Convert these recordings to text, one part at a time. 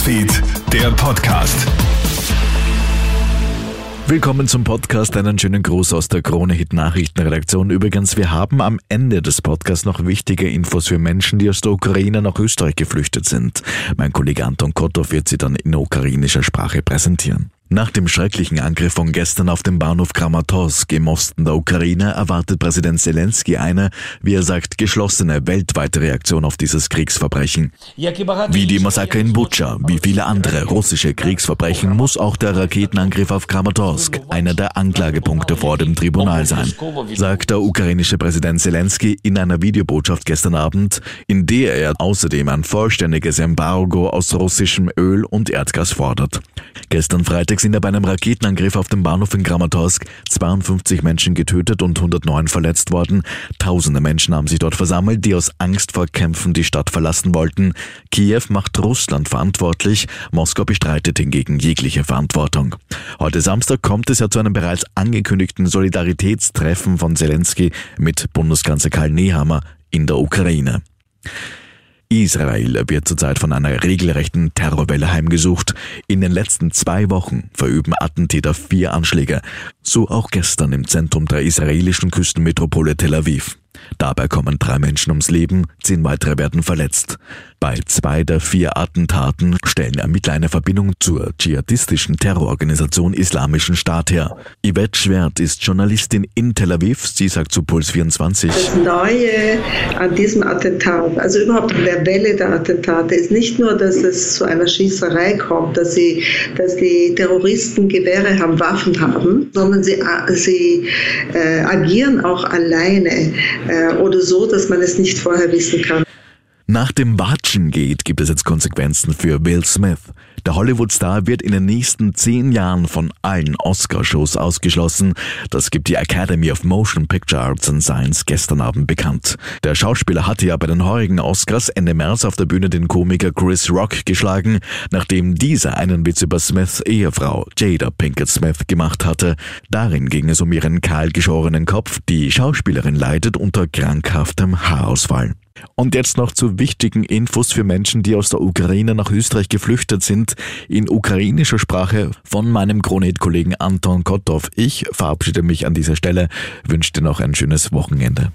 Newsfeed, der Podcast. Willkommen zum Podcast. Einen schönen Gruß aus der Krone Hit Nachrichtenredaktion. Übrigens, wir haben am Ende des Podcasts noch wichtige Infos für Menschen, die aus der Ukraine nach Österreich geflüchtet sind. Mein Kollege Anton Kottov wird sie dann in ukrainischer Sprache präsentieren. Nach dem schrecklichen Angriff von gestern auf dem Bahnhof Kramatorsk im Osten der Ukraine erwartet Präsident Zelensky eine, wie er sagt, geschlossene weltweite Reaktion auf dieses Kriegsverbrechen. Wie die Massaker in Butscha, wie viele andere russische Kriegsverbrechen muss auch der Raketenangriff auf Kramatorsk einer der Anklagepunkte vor dem Tribunal sein, sagt der ukrainische Präsident Zelensky in einer Videobotschaft gestern Abend, in der er außerdem ein vollständiges Embargo aus russischem Öl und Erdgas fordert. Gestern Freitag sind ja bei einem Raketenangriff auf dem Bahnhof in Kramatorsk 52 Menschen getötet und 109 verletzt worden. Tausende Menschen haben sich dort versammelt, die aus Angst vor Kämpfen die Stadt verlassen wollten. Kiew macht Russland verantwortlich, Moskau bestreitet hingegen jegliche Verantwortung. Heute Samstag kommt es ja zu einem bereits angekündigten Solidaritätstreffen von Zelensky mit Bundeskanzler Karl Nehammer in der Ukraine. Israel wird zurzeit von einer regelrechten Terrorwelle heimgesucht. In den letzten zwei Wochen verüben Attentäter vier Anschläge, so auch gestern im Zentrum der israelischen Küstenmetropole Tel Aviv. Dabei kommen drei Menschen ums Leben, zehn weitere werden verletzt. Bei zwei der vier Attentaten stellen Ermittler eine Verbindung zur dschihadistischen Terrororganisation Islamischen Staat her. Yvette Schwert ist Journalistin in Tel Aviv. Sie sagt zu Puls 24. Das Neue an diesem Attentat, also überhaupt an der Welle der Attentate, ist nicht nur, dass es zu einer Schießerei kommt, dass, sie, dass die Terroristen Gewehre haben, Waffen haben, sondern sie, sie äh, agieren auch alleine oder so, dass man es nicht vorher wissen kann. Nach dem Watschen-Gate gibt es jetzt Konsequenzen für Will Smith. Der Hollywood-Star wird in den nächsten zehn Jahren von allen Oscar-Shows ausgeschlossen. Das gibt die Academy of Motion Picture Arts and Science gestern Abend bekannt. Der Schauspieler hatte ja bei den heurigen Oscars Ende März auf der Bühne den Komiker Chris Rock geschlagen, nachdem dieser einen Witz über Smiths Ehefrau Jada Pinkett Smith gemacht hatte. Darin ging es um ihren kahlgeschorenen Kopf. Die Schauspielerin leidet unter krankhaftem Haarausfall. Und jetzt noch zu wichtigen Infos für Menschen, die aus der Ukraine nach Österreich geflüchtet sind, in ukrainischer Sprache von meinem Kronit-Kollegen Anton Kotov. Ich verabschiede mich an dieser Stelle, wünsche dir noch ein schönes Wochenende.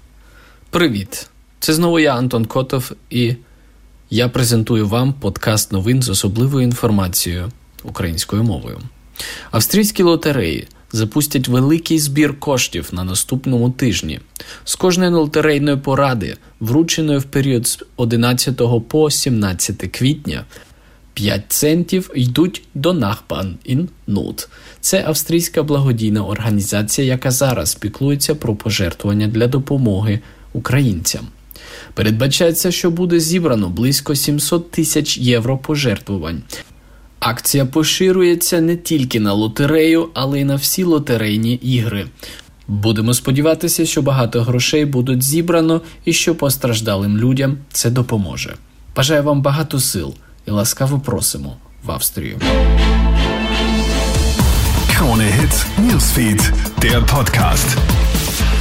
Привіт! Це знову я, Антон Котов, і я презентую вам подкаст новин з особливою інформацією українською мовою. Австрійські лотереї запустять великий збір коштів на наступному тижні. З кожної лотерейної поради, врученої в період з 11 по 17 квітня, 5 центів йдуть до Nachbarn in Not. Це австрійська благодійна організація, яка зараз піклується про пожертвування для допомоги українцям. Передбачається, що буде зібрано близько 700 тисяч євро пожертвувань. Акція поширюється не тільки на лотерею, але й на всі лотерейні ігри. Будемо сподіватися, що багато грошей будуть зібрано і що постраждалим людям це допоможе. Бажаю вам багато сил і ласкаво просимо в Австрію. Krone Hit Newsfeed, der.